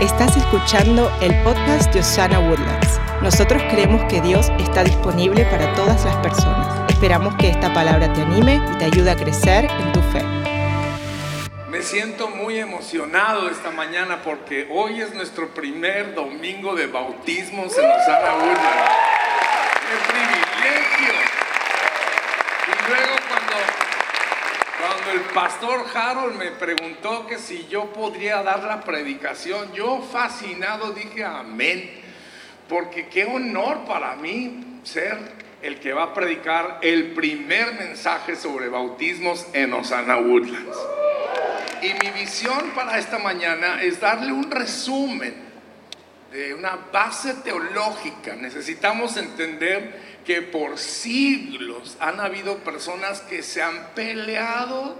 Estás escuchando el podcast de Osana Woodlands. Nosotros creemos que Dios está disponible para todas las personas. Esperamos que esta palabra te anime y te ayude a crecer en tu fe. Me siento muy emocionado esta mañana porque hoy es nuestro primer domingo de bautismos en Osana Woodlands. ¡Qué privilegio! Y luego cuando, cuando el pastor Harold me preguntó que si yo podría dar la predicación, yo fascinado dije amén, porque qué honor para mí ser el que va a predicar el primer mensaje sobre bautismos en Osana Woodlands. Y mi visión para esta mañana es darle un resumen de una base teológica. Necesitamos entender que por siglos han habido personas que se han peleado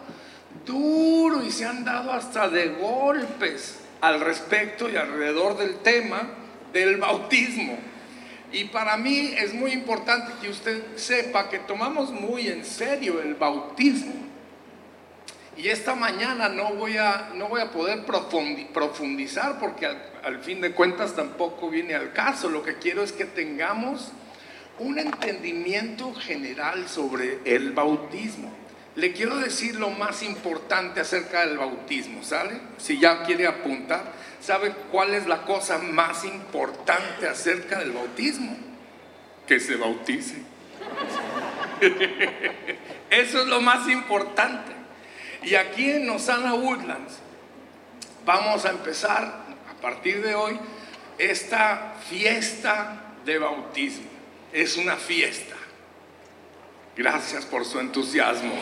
duro y se han dado hasta de golpes al respecto y alrededor del tema del bautismo. Y para mí es muy importante que usted sepa que tomamos muy en serio el bautismo. Y esta mañana no voy a, no voy a poder profundizar porque al, al fin de cuentas tampoco viene al caso. Lo que quiero es que tengamos un entendimiento general sobre el bautismo. Le quiero decir lo más importante acerca del bautismo, ¿sale? Si ya quiere apuntar, ¿sabe cuál es la cosa más importante acerca del bautismo? Que se bautice. Eso es lo más importante. Y aquí en Osana Woodlands vamos a empezar a partir de hoy esta fiesta de bautismo. Es una fiesta. Gracias por su entusiasmo.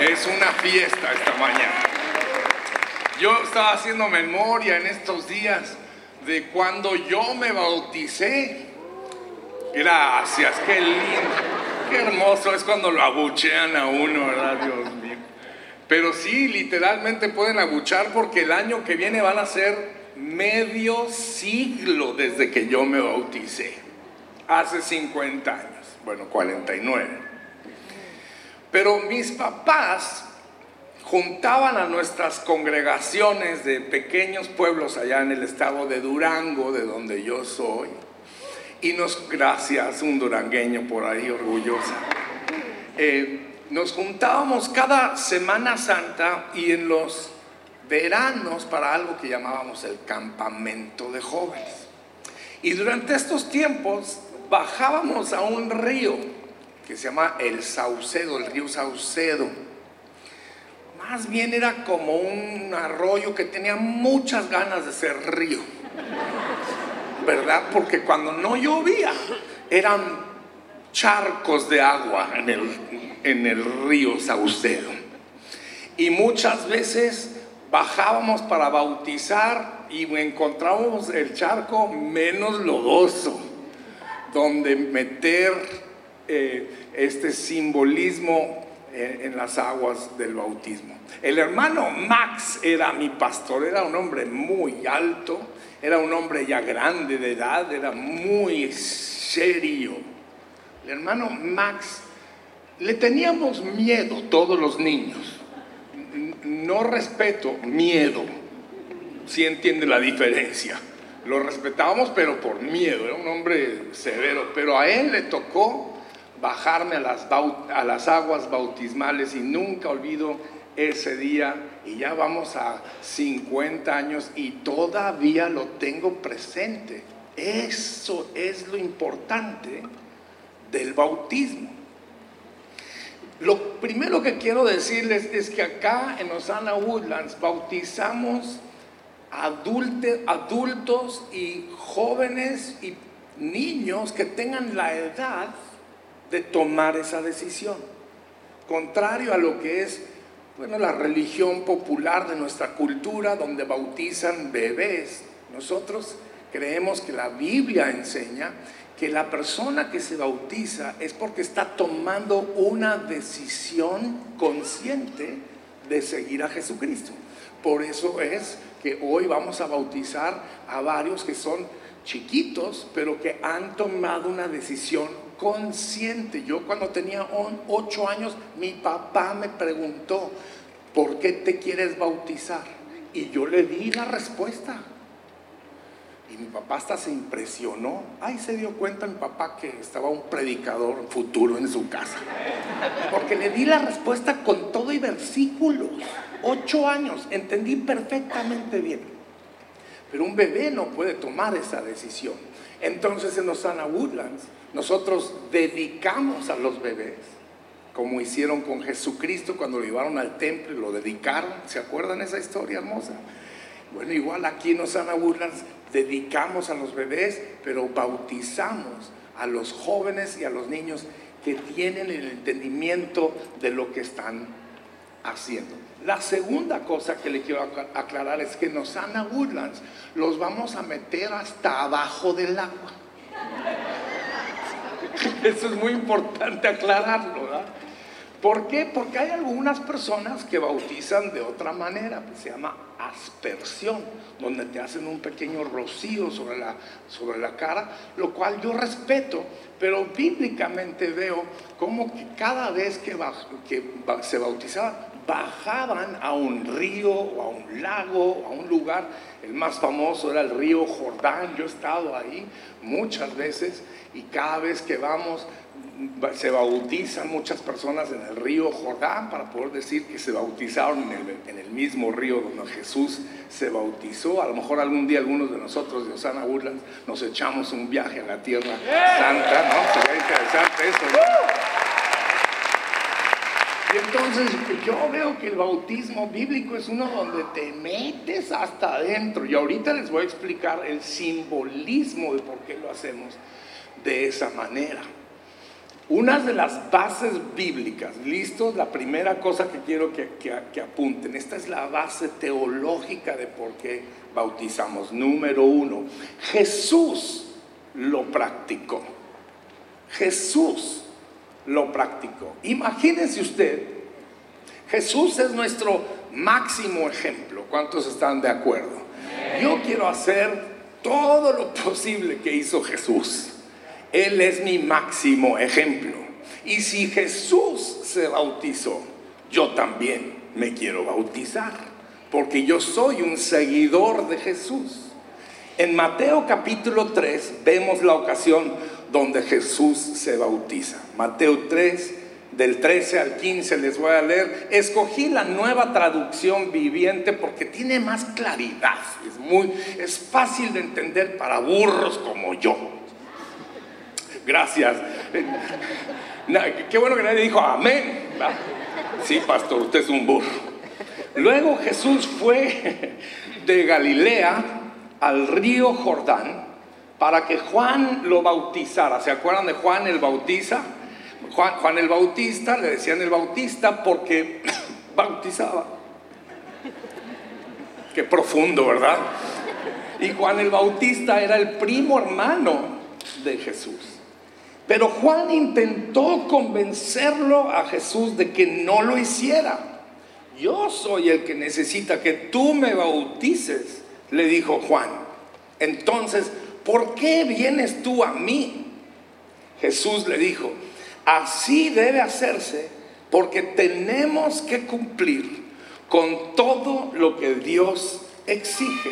Es una fiesta esta mañana. Yo estaba haciendo memoria en estos días de cuando yo me bauticé. Gracias, qué lindo. Qué hermoso es cuando lo abuchean a uno, ¿verdad? Dios mío. Pero sí, literalmente pueden abuchar porque el año que viene van a ser medio siglo desde que yo me bauticé. Hace 50 años, bueno, 49. Pero mis papás juntaban a nuestras congregaciones de pequeños pueblos allá en el estado de Durango, de donde yo soy. Y nos, gracias, un durangueño por ahí orgullosa. Eh, nos juntábamos cada Semana Santa y en los veranos para algo que llamábamos el campamento de jóvenes. Y durante estos tiempos bajábamos a un río que se llama el Saucedo, el río Saucedo. Más bien era como un arroyo que tenía muchas ganas de ser río, ¿verdad? Porque cuando no llovía eran charcos de agua en el, en el río Saucedo. Y muchas veces bajábamos para bautizar y encontrábamos el charco menos lodoso, donde meter eh, este simbolismo en, en las aguas del bautismo. El hermano Max era mi pastor, era un hombre muy alto, era un hombre ya grande de edad, era muy serio. El hermano Max, le teníamos miedo todos los niños. No respeto, miedo. Si entiende la diferencia. Lo respetábamos, pero por miedo. Era un hombre severo. Pero a él le tocó bajarme a las, aguas bautismales y nunca olvido ese día. Y ya vamos a 50 años y todavía lo tengo presente. Eso es lo importante del bautismo. Lo primero que quiero decirles es que acá en Osana Woodlands bautizamos adulte, adultos y jóvenes y niños que tengan la edad de tomar esa decisión. Contrario a lo que es bueno, la religión popular de nuestra cultura, donde bautizan bebés. Nosotros creemos que la Biblia enseña que la persona que se bautiza es porque está tomando una decisión consciente de seguir a Jesucristo. Por eso es que hoy vamos a bautizar a varios que son chiquitos, pero que han tomado una decisión consciente. Yo cuando tenía ocho años, mi papá me preguntó, ¿por qué te quieres bautizar? Y yo le di la respuesta. Y mi papá hasta se impresionó. Ahí se dio cuenta mi papá que estaba un predicador futuro en su casa. Porque le di la respuesta con todo y versículos. Ocho años, entendí perfectamente bien. Pero un bebé no puede tomar esa decisión. Entonces en Osana Woodlands nosotros dedicamos a los bebés, como hicieron con Jesucristo cuando lo llevaron al templo y lo dedicaron. ¿Se acuerdan esa historia hermosa? Bueno, igual aquí en Osana Woodlands dedicamos a los bebés, pero bautizamos a los jóvenes y a los niños que tienen el entendimiento de lo que están haciendo. La segunda cosa que le quiero aclarar es que en Woodlands los vamos a meter hasta abajo del agua. Eso es muy importante aclararlo, ¿verdad? ¿Por qué? Porque hay algunas personas que bautizan de otra manera, se llama aspersión, donde te hacen un pequeño rocío sobre la, sobre la cara, lo cual yo respeto, pero bíblicamente veo como que cada vez que, que se bautizaba, bajaban a un río o a un lago, a un lugar, el más famoso era el río Jordán, yo he estado ahí muchas veces y cada vez que vamos se bautizan muchas personas en el río Jordán para poder decir que se bautizaron en el, mismo río donde Jesús se bautizó. A lo mejor algún día algunos de nosotros de Osana Woodlands nos echamos un viaje a la tierra santa, ¿no? Sería interesante eso, Entonces yo veo que el bautismo bíblico es uno donde te metes hasta adentro. Y ahorita les voy a explicar el simbolismo de por qué lo hacemos de esa manera. Una de las bases bíblicas, listos, la primera cosa que quiero que, que, apunten, esta es la base teológica de por qué bautizamos. Número uno, Jesús lo practicó. Jesús lo practicó. Imagínense usted, Jesús es nuestro máximo ejemplo. ¿Cuántos están de acuerdo? Yo quiero hacer todo lo posible que hizo Jesús. Él es mi máximo ejemplo. Y si Jesús se bautizó, yo también me quiero bautizar, porque yo soy un seguidor de Jesús. En Mateo capítulo 3 vemos la ocasión donde Jesús se bautiza. Mateo 3, del 13 al 15 les voy a leer. Escogí la nueva traducción viviente porque tiene más claridad. Es, muy, es fácil de entender para burros como yo. Gracias. Qué bueno que nadie dijo amén. Sí, pastor, usted es un burro. Luego Jesús fue de Galilea al río Jordán para que Juan lo bautizara. ¿Se acuerdan de Juan el Bautiza? Juan, Juan el Bautista, le decían el Bautista porque bautizaba. Qué profundo, ¿verdad? Y Juan el Bautista era el primo hermano de Jesús. Pero Juan intentó convencerlo a Jesús de que no lo hiciera. Yo soy el que necesita que tú me bautices, le dijo Juan. Entonces, ¿por qué vienes tú a mí? Jesús le dijo, así debe hacerse porque tenemos que cumplir con todo lo que Dios exige.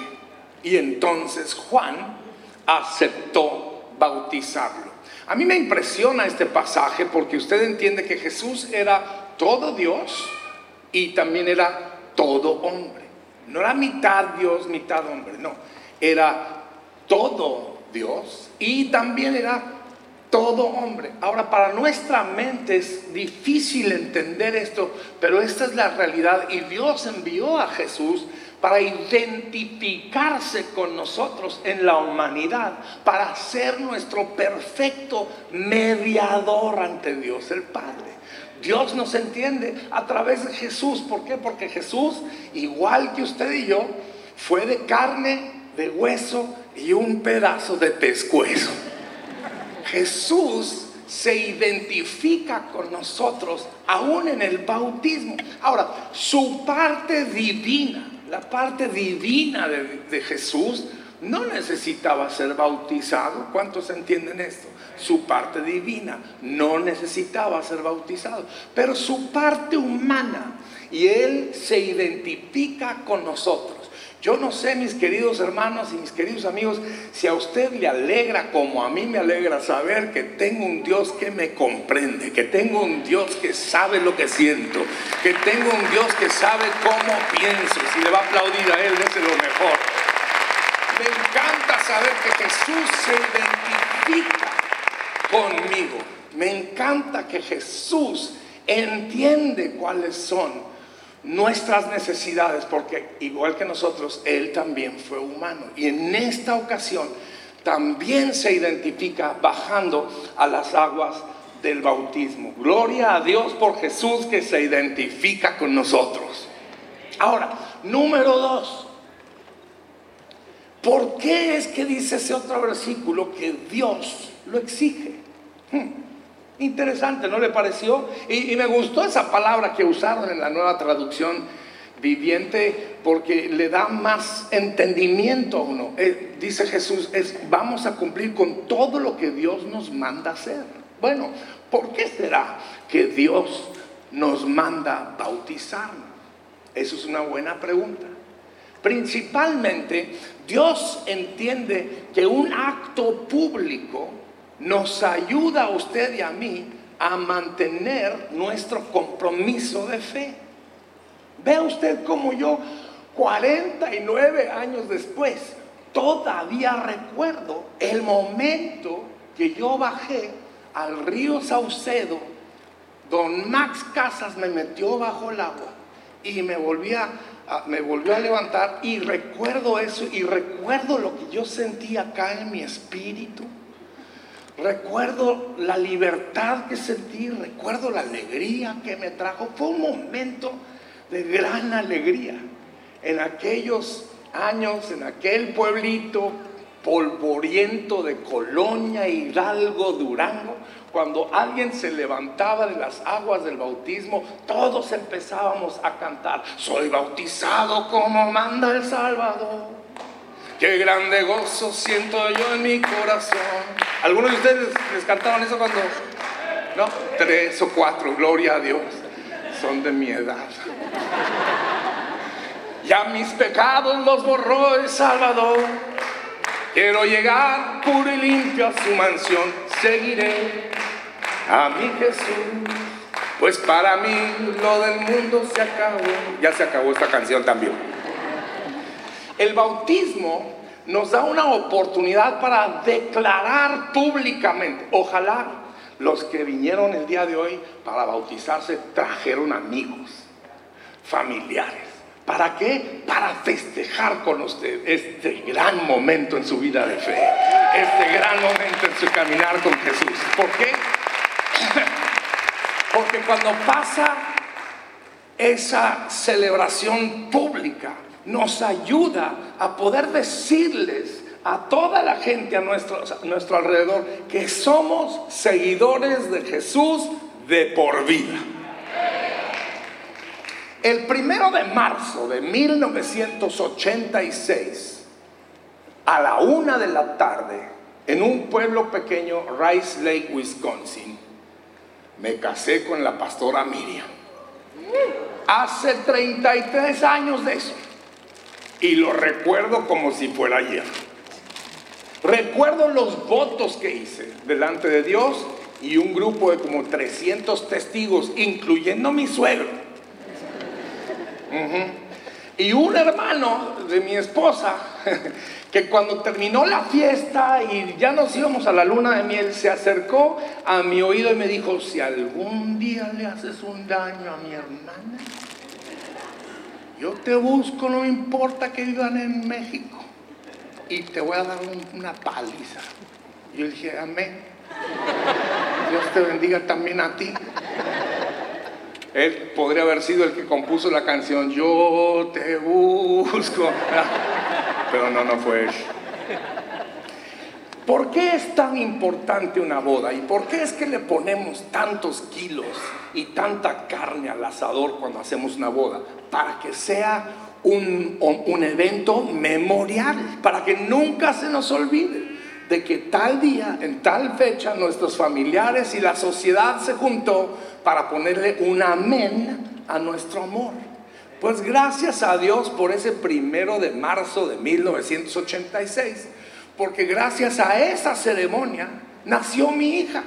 Y entonces Juan aceptó bautizarlo. A mí me impresiona este pasaje porque usted entiende que Jesús era todo Dios y también era todo hombre. No era mitad Dios, mitad hombre, no. Era todo Dios y también era todo hombre. Ahora, para nuestra mente es difícil entender esto, pero esta es la realidad y Dios envió a Jesús para identificarse con nosotros en la humanidad, para ser nuestro perfecto mediador ante Dios el Padre. Dios nos entiende a través de Jesús. ¿Por qué? Porque Jesús, igual que usted y yo, fue de carne, de hueso y un pedazo de pescuezo. Jesús se identifica con nosotros aún en el bautismo. Ahora, su parte divina la parte divina de, Jesús no necesitaba ser bautizado. ¿Cuántos entienden esto? Su parte divina no necesitaba ser bautizado, pero su parte humana, y Él se identifica con nosotros. Yo no sé, mis queridos hermanos y mis queridos amigos, si a usted le alegra como a mí me alegra saber que tengo un Dios que me comprende, que tengo un Dios que sabe lo que siento, que tengo un Dios que sabe cómo pienso. Si le va a aplaudir a Él, es lo mejor. Me encanta saber que Jesús se identifica conmigo. Me encanta que Jesús entiende cuáles son nuestras necesidades, porque igual que nosotros, Él también fue humano. Y en esta ocasión también se identifica bajando a las aguas del bautismo. Gloria a Dios por Jesús que se identifica con nosotros. Ahora, número dos. ¿Por qué es que dice ese otro versículo que Dios lo exige? Hmm. Interesante, ¿no le pareció? Y, me gustó esa palabra que usaron en la nueva traducción viviente porque le da más entendimiento a uno. Eh, dice Jesús, es, vamos a cumplir con todo lo que Dios nos manda hacer. Bueno, ¿por qué será que Dios nos manda bautizarnos? Eso es una buena pregunta. Principalmente, Dios entiende que un acto público nos ayuda a usted y a mí a mantener nuestro compromiso de fe. Vea usted como yo, 49 años después, todavía recuerdo el momento que yo bajé al río Saucedo, don Max Casas me metió bajo el agua y me volvía me volvió a levantar y recuerdo eso y recuerdo lo que yo sentía acá en mi espíritu Recuerdo la libertad que sentí, recuerdo la alegría que me trajo. Fue un momento de gran alegría en aquellos años, en aquel pueblito polvoriento de Colonia, Hidalgo, Durango, cuando alguien se levantaba de las aguas del bautismo, todos empezábamos a cantar, soy bautizado como manda el Salvador. Qué grande gozo siento yo en mi corazón. ¿Algunos de ustedes les cantaban eso cuando... No, tres o cuatro, gloria a Dios. Son de mi edad. Ya mis pecados los borró el Salvador. Quiero llegar puro y limpio a su mansión. Seguiré a mi Jesús. Pues para mí lo del mundo se acabó. Ya se acabó esta canción también. El bautismo nos da una oportunidad para declarar públicamente. Ojalá los que vinieron el día de hoy para bautizarse trajeron amigos, familiares. ¿Para qué? Para festejar con usted este gran momento en su vida de fe, este gran momento en su caminar con Jesús. ¿Por qué? Porque cuando pasa esa celebración pública, nos ayuda a poder decirles a toda la gente a nuestro, alrededor que somos seguidores de Jesús de por vida. El primero de marzo de 1986, a la una de la tarde, en un pueblo pequeño, Rice Lake, Wisconsin, me casé con la pastora Miriam. Hace 33 años de eso y lo recuerdo como si fuera ayer. Recuerdo los votos que hice delante de Dios y un grupo de como 300 testigos, incluyendo mi suegro. Y un hermano de mi esposa, que cuando terminó la fiesta y ya nos íbamos a la luna de miel, se acercó a mi oído y me dijo, si algún día le haces un daño a mi hermana, yo te busco, no importa que vivan en México. Y te voy a dar una paliza. Yo dije, amén. Dios te bendiga también a ti. Él podría haber sido el que compuso la canción Yo te busco. Pero no, no fue él. ¿Por qué es tan importante una boda? ¿Y por qué es que le ponemos tantos kilos y tanta carne al asador cuando hacemos una boda? para que sea un, evento memorial, para que nunca se nos olvide de que tal día, en tal fecha, nuestros familiares y la sociedad se juntó para ponerle un amén a nuestro amor. Pues gracias a Dios por ese primero de marzo de 1986, porque gracias a esa ceremonia nació mi hija.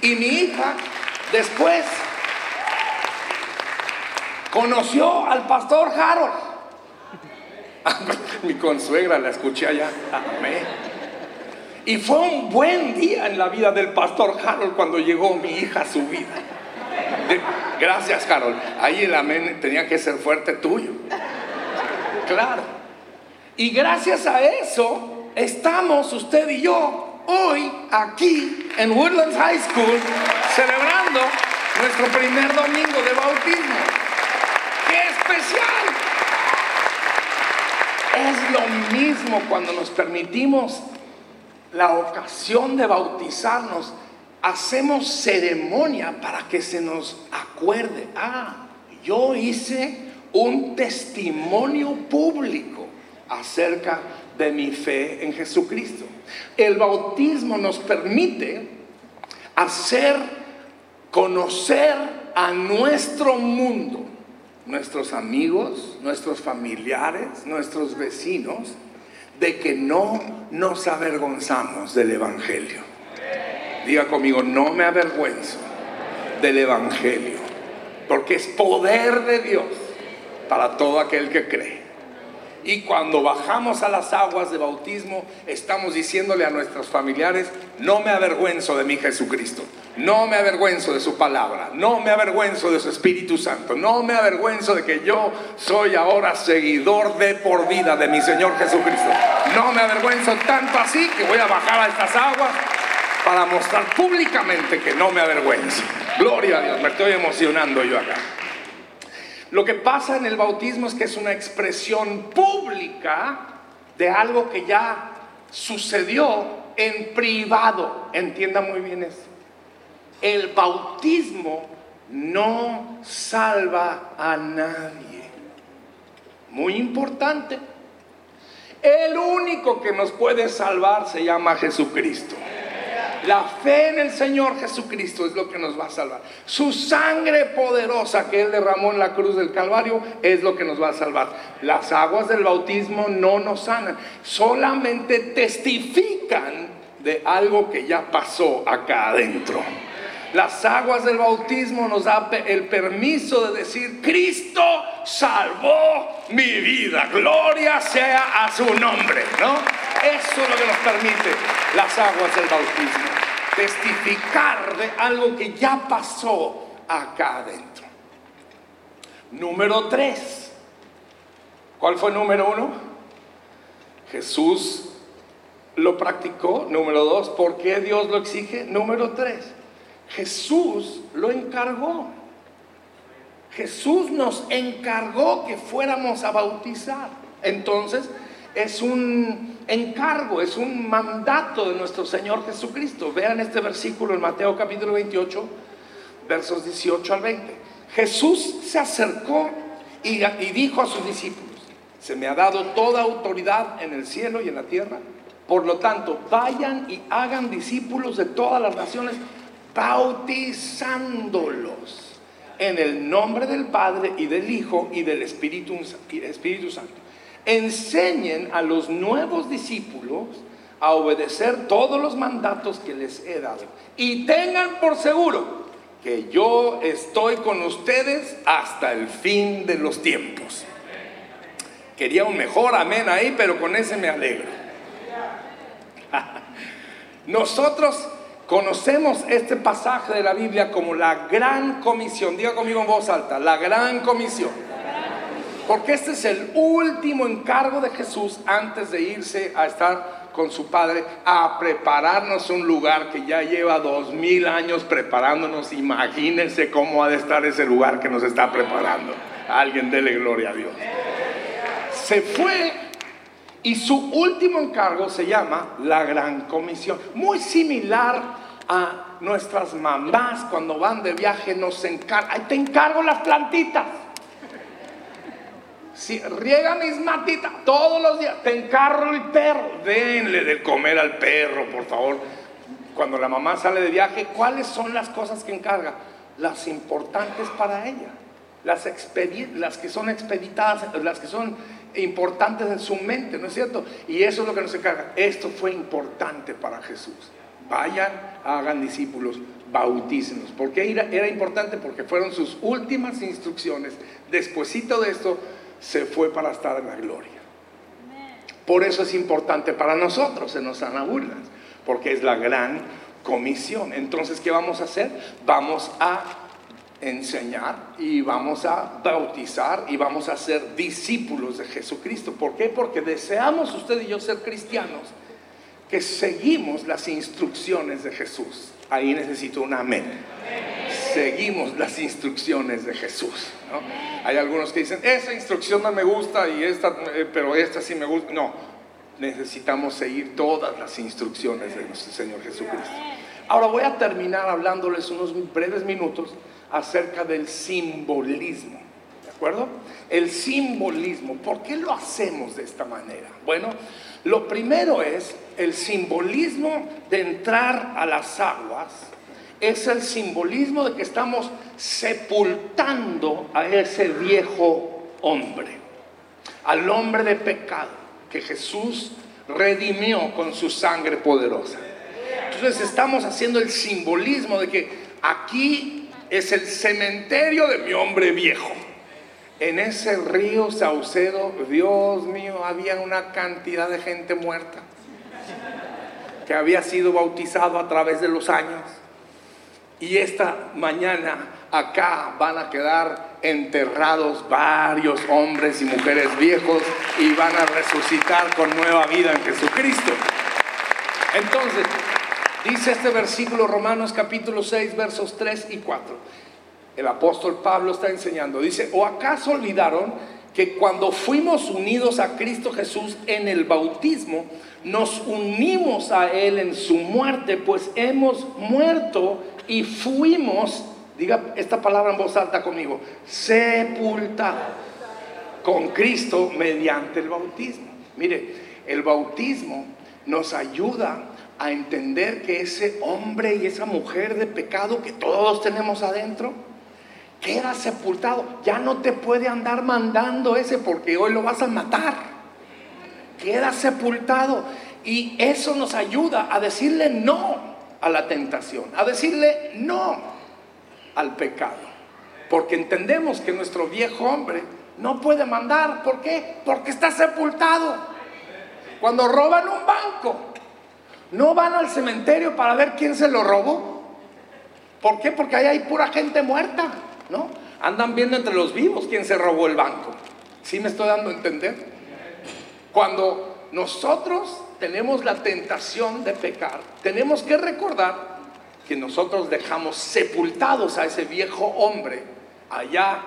Y mi hija después conoció al pastor Harold. mi consuegra la escuché allá. Amén. Y fue un buen día en la vida del pastor Harold cuando llegó mi hija a su vida. Gracias, Harold. Ahí el amén tenía que ser fuerte tuyo. Claro. Y gracias a eso estamos usted y yo hoy aquí en Woodlands High School celebrando nuestro primer domingo de bautismo. ¡Qué especial! Es lo mismo cuando nos permitimos la ocasión de bautizarnos hacemos ceremonia para que se nos acuerde, ah, yo hice un testimonio público acerca de mi fe en Jesucristo. El bautismo nos permite hacer conocer a nuestro mundo, nuestros amigos, nuestros familiares, nuestros vecinos, de que no nos avergonzamos del Evangelio. Diga conmigo, no me avergüenzo del Evangelio, porque es poder de Dios para todo aquel que cree. Y cuando bajamos a las aguas de bautismo, estamos diciéndole a nuestros familiares, no me avergüenzo de mi Jesucristo, no me avergüenzo de su palabra, no me avergüenzo de su Espíritu Santo, no me avergüenzo de que yo soy ahora seguidor de por vida de mi Señor Jesucristo. No me avergüenzo tanto así que voy a bajar a estas aguas para mostrar públicamente que no me avergüenzo. Gloria a Dios, me estoy emocionando yo acá. Lo que pasa en el bautismo es que es una expresión pública de algo que ya sucedió en privado. Entienda muy bien eso. El bautismo no salva a nadie. Muy importante. El único que nos puede salvar se llama Jesucristo. La fe en el Señor Jesucristo es lo que nos va a salvar. Su sangre poderosa que Él derramó en la cruz del Calvario es lo que nos va a salvar. Las aguas del bautismo no nos sanan, solamente testifican de algo que ya pasó acá adentro. Las aguas del bautismo nos da el permiso de decir, Cristo salvó mi vida, gloria sea a su nombre, ¿no? Eso es lo que nos permite las aguas del bautismo testificar de algo que ya pasó acá adentro. Número tres. ¿Cuál fue el número uno? Jesús lo practicó. Número dos, ¿por qué Dios lo exige? Número tres, Jesús lo encargó. Jesús nos encargó que fuéramos a bautizar. Entonces, es un encargo, es un mandato de nuestro Señor Jesucristo. Vean este versículo en Mateo capítulo 28, versos 18 al 20. Jesús se acercó y, dijo a sus discípulos, se me ha dado toda autoridad en el cielo y en la tierra. Por lo tanto, vayan y hagan discípulos de todas las naciones, bautizándolos en el nombre del Padre y del Hijo y del Espíritu, Espíritu Santo enseñen a los nuevos discípulos a obedecer todos los mandatos que les he dado. Y tengan por seguro que yo estoy con ustedes hasta el fin de los tiempos. Quería un mejor amén ahí, pero con ese me alegro. Nosotros conocemos este pasaje de la Biblia como la gran comisión. Diga conmigo en voz alta, la gran comisión. Porque este es el último encargo de Jesús antes de irse a estar con su Padre a prepararnos un lugar que ya lleva dos mil años preparándonos. Imagínense cómo ha de estar ese lugar que nos está preparando. Alguien dele gloria a Dios. Se fue y su último encargo se llama la Gran Comisión. Muy similar a nuestras mamás cuando van de viaje nos encargan. Ahí te encargo las plantitas. Si riega mis matitas todos los días, te encarro el perro, denle de comer al perro, por favor. Cuando la mamá sale de viaje, ¿cuáles son las cosas que encarga? Las importantes para ella. las, las que son expeditadas, las que son importantes en su mente, ¿no es cierto? Y eso es lo que nos encarga. Esto fue importante para Jesús. Vayan, hagan discípulos, bautícenos. ¿Por qué era, importante? Porque fueron sus últimas instrucciones. Despuésito de esto, se fue para estar en la gloria. Por eso es importante para nosotros en los Anaburlas, porque es la gran comisión. Entonces, ¿qué vamos a hacer? Vamos a enseñar y vamos a bautizar y vamos a ser discípulos de Jesucristo. ¿Por qué? Porque deseamos usted y yo ser cristianos que seguimos las instrucciones de Jesús. Ahí necesito un amén. Seguimos las instrucciones de Jesús. Hay algunos que dicen, esa instrucción no me gusta y esta, eh, pero esta sí me gusta. No, necesitamos seguir todas las instrucciones de nuestro Señor Jesucristo. Ahora voy a terminar hablándoles unos breves minutos acerca del simbolismo. ¿De acuerdo? El simbolismo. ¿Por qué lo hacemos de esta manera? Bueno, lo primero es el simbolismo de entrar a las aguas. Es el simbolismo de que estamos sepultando a ese viejo hombre, al hombre de pecado que Jesús redimió con su sangre poderosa. Entonces estamos haciendo el simbolismo de que aquí es el cementerio de mi hombre viejo. En ese río Saucedo, Dios mío, había una cantidad de gente muerta que había sido bautizado a través de los años. Y esta mañana acá van a quedar enterrados varios hombres y mujeres viejos y van a resucitar con nueva vida en Jesucristo. Entonces, Dice este versículo Romanos capítulo 6 versos 3 y 4. El apóstol Pablo está enseñando. Dice, ¿o acaso olvidaron que cuando fuimos unidos a Cristo Jesús en el bautismo, nos unimos a Él en su muerte, pues hemos muerto y fuimos, diga esta palabra en voz alta conmigo, sepultados con Cristo mediante el bautismo. Mire, el bautismo nos ayuda a entender que ese hombre y esa mujer de pecado que todos tenemos adentro, queda sepultado. Ya no te puede andar mandando ese porque hoy lo vas a matar. Queda sepultado. Y eso nos ayuda a decirle no a la tentación, a decirle no al pecado. Porque entendemos que nuestro viejo hombre no puede mandar. ¿Por qué? Porque está sepultado. Cuando roban un banco, no van al cementerio para ver quién se lo robó. ¿Por qué? Porque ahí hay pura gente muerta, ¿no? Andan viendo entre los vivos quién se robó el banco. ¿Sí me estoy dando a entender? Cuando nosotros tenemos la tentación de pecar, tenemos que recordar que nosotros dejamos sepultados a ese viejo hombre allá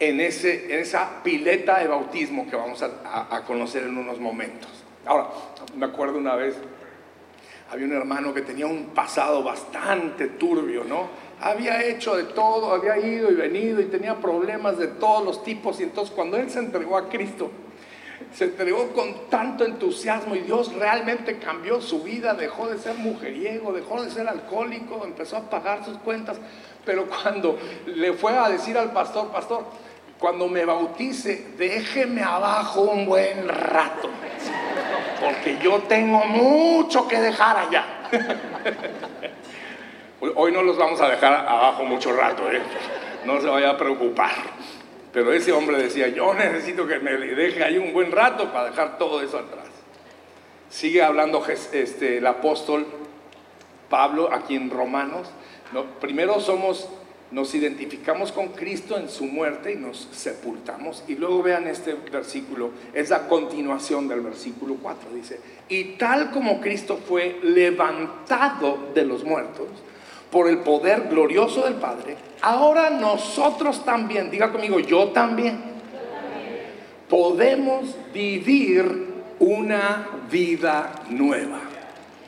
en, ese, en esa pileta de bautismo que vamos a conocer en unos momentos. Ahora, me acuerdo una vez había un hermano que tenía un pasado bastante turbio, ¿no? Había hecho de todo, había ido y venido y tenía problemas de todos los tipos. Y entonces cuando él se entregó a Cristo, se entregó con tanto entusiasmo y Dios realmente cambió su vida, dejó de ser mujeriego, dejó de ser alcohólico, empezó a pagar sus cuentas. Pero cuando le fue a decir al pastor, pastor, cuando me bautice, déjeme abajo un buen rato porque yo tengo mucho que dejar allá. Hoy no los vamos a dejar abajo mucho rato, ¿eh? no se vaya a preocupar. Pero ese hombre decía, yo necesito que me deje ahí un buen rato para dejar todo eso atrás. Sigue hablando este, el apóstol Pablo aquí en Romanos. No, primero somos nos identificamos con Cristo en su muerte y nos sepultamos. Y luego vean este versículo, es la continuación del versículo 4, dice, y tal como Cristo fue levantado de los muertos por el poder glorioso del Padre, ahora nosotros también, diga conmigo, yo también, podemos vivir una vida nueva.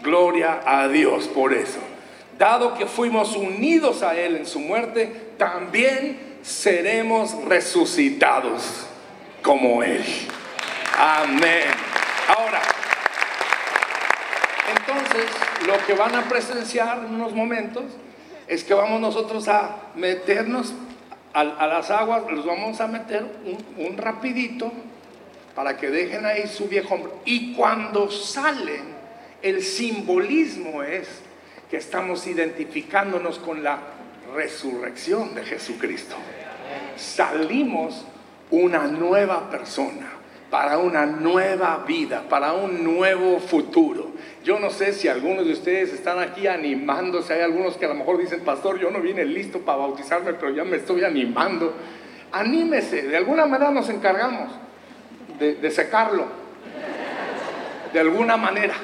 Gloria a Dios por eso dado que fuimos unidos a Él en su muerte, también seremos resucitados como Él. Amén. Ahora, entonces lo que van a presenciar en unos momentos es que vamos nosotros a meternos a, las aguas los vamos a meter un, rapidito para que dejen ahí su viejo hombre. Y cuando salen, el simbolismo es que estamos identificándonos con la resurrección de Jesucristo. Salimos una nueva persona, para una nueva vida, para un nuevo futuro. Yo no sé si algunos de ustedes están aquí animándose, hay algunos que a lo mejor dicen, pastor, yo no vine listo para bautizarme, pero ya me estoy animando. Anímese, de alguna manera nos encargamos de, de secarlo, de alguna manera,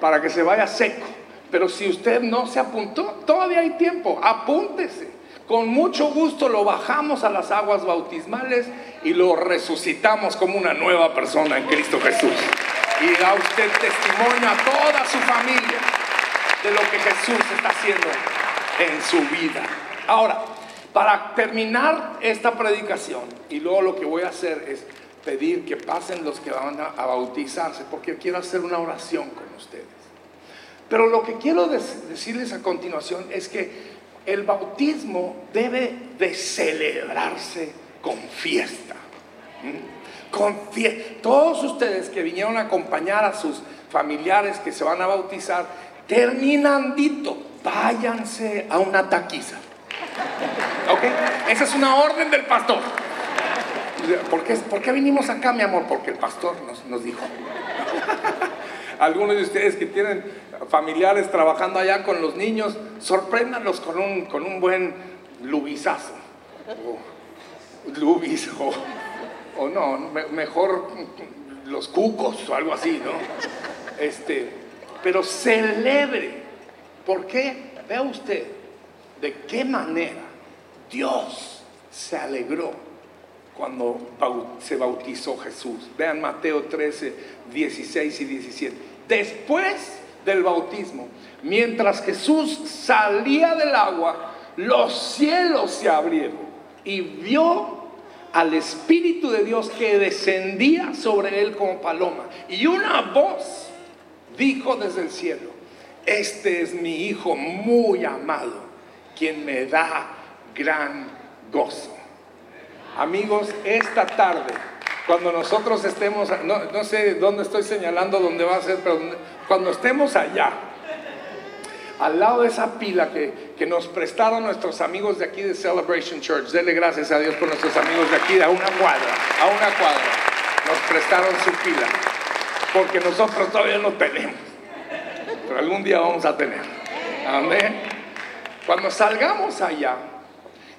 para que se vaya seco. Pero si usted no se apuntó, todavía hay tiempo, apúntese. Con mucho gusto lo bajamos a las aguas bautismales y lo resucitamos como una nueva persona en Cristo Jesús. Y da usted testimonio a toda su familia de lo que Jesús está haciendo en su vida. Ahora, para terminar esta predicación, y luego lo que voy a hacer es pedir que pasen los que van a, bautizarse, porque quiero hacer una oración con ustedes. Pero lo que quiero decirles a continuación es que el bautismo debe de celebrarse con fiesta. Todos ustedes que vinieron a acompañar a sus familiares que se van a bautizar, terminandito, váyanse a una taquiza. ¿Ok? Esa es una orden del pastor. ¿Por qué, ¿Por vinimos acá, mi amor? Porque el pastor nos, nos dijo. Algunos de ustedes que tienen familiares trabajando allá con los niños, sorpréndanlos con un, con un buen lubisazo. O, o, no, mejor los cucos o algo así, ¿no? Este, pero celebre. ¿Por qué? Vea usted de qué manera Dios se alegró cuando se bautizó Jesús. Vean Mateo 13, 16 y 17. Después del bautismo, mientras Jesús salía del agua, los cielos se abrieron y vio al Espíritu de Dios que descendía sobre él como paloma. Y una voz dijo desde el cielo, este es mi Hijo muy amado, quien me da gran gozo. Amigos, esta tarde, cuando nosotros estemos, no, sé dónde estoy señalando, dónde va a ser, pero cuando estemos allá, al lado de esa pila que, que, nos prestaron nuestros amigos de aquí de Celebration Church, dele gracias a Dios por nuestros amigos de aquí, a una cuadra, a una cuadra, nos prestaron su pila, porque nosotros todavía no tenemos, pero algún día vamos a tener. Amén. Cuando salgamos allá,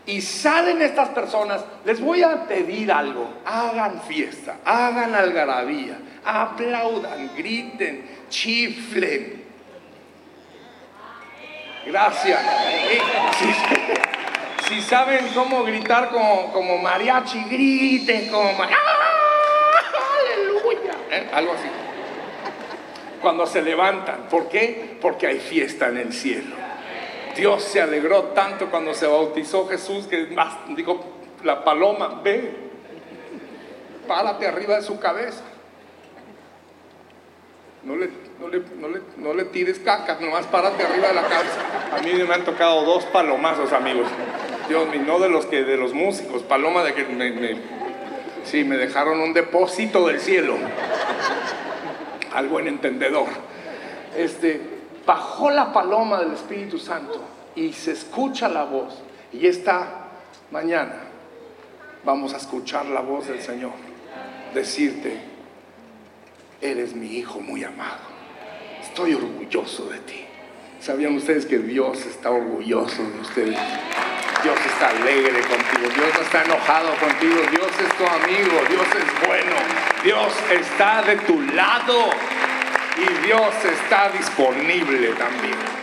y salen estas personas, les voy a pedir algo. Hagan fiesta, hagan algarabía, aplaudan, griten, chiflen. Gracias. Si, saben cómo gritar como, como mariachi, griten como ¡Aleluya! ¿Eh? Algo así. Cuando se levantan. ¿Por qué? Porque hay fiesta en el cielo. Dios se alegró tanto cuando se bautizó Jesús que más, dijo, la paloma, ve, párate arriba de su cabeza. No le, no le, tires caca, nomás párate arriba de la cabeza. A mí me han tocado dos palomazos, amigos. Dios mío, no de los que de los músicos, paloma de que me, me, sí, me dejaron un depósito del cielo. Al buen entendedor. Este, bajó la paloma del Espíritu Santo y se escucha la voz. Y esta mañana vamos a escuchar la voz del Señor decirte, eres mi hijo muy amado, estoy orgulloso de ti. ¿Sabían ustedes que Dios está orgulloso de ustedes? Dios está alegre contigo, Dios no está enojado contigo, Dios es tu amigo, Dios es bueno, Dios está de tu lado y Dios está disponible también.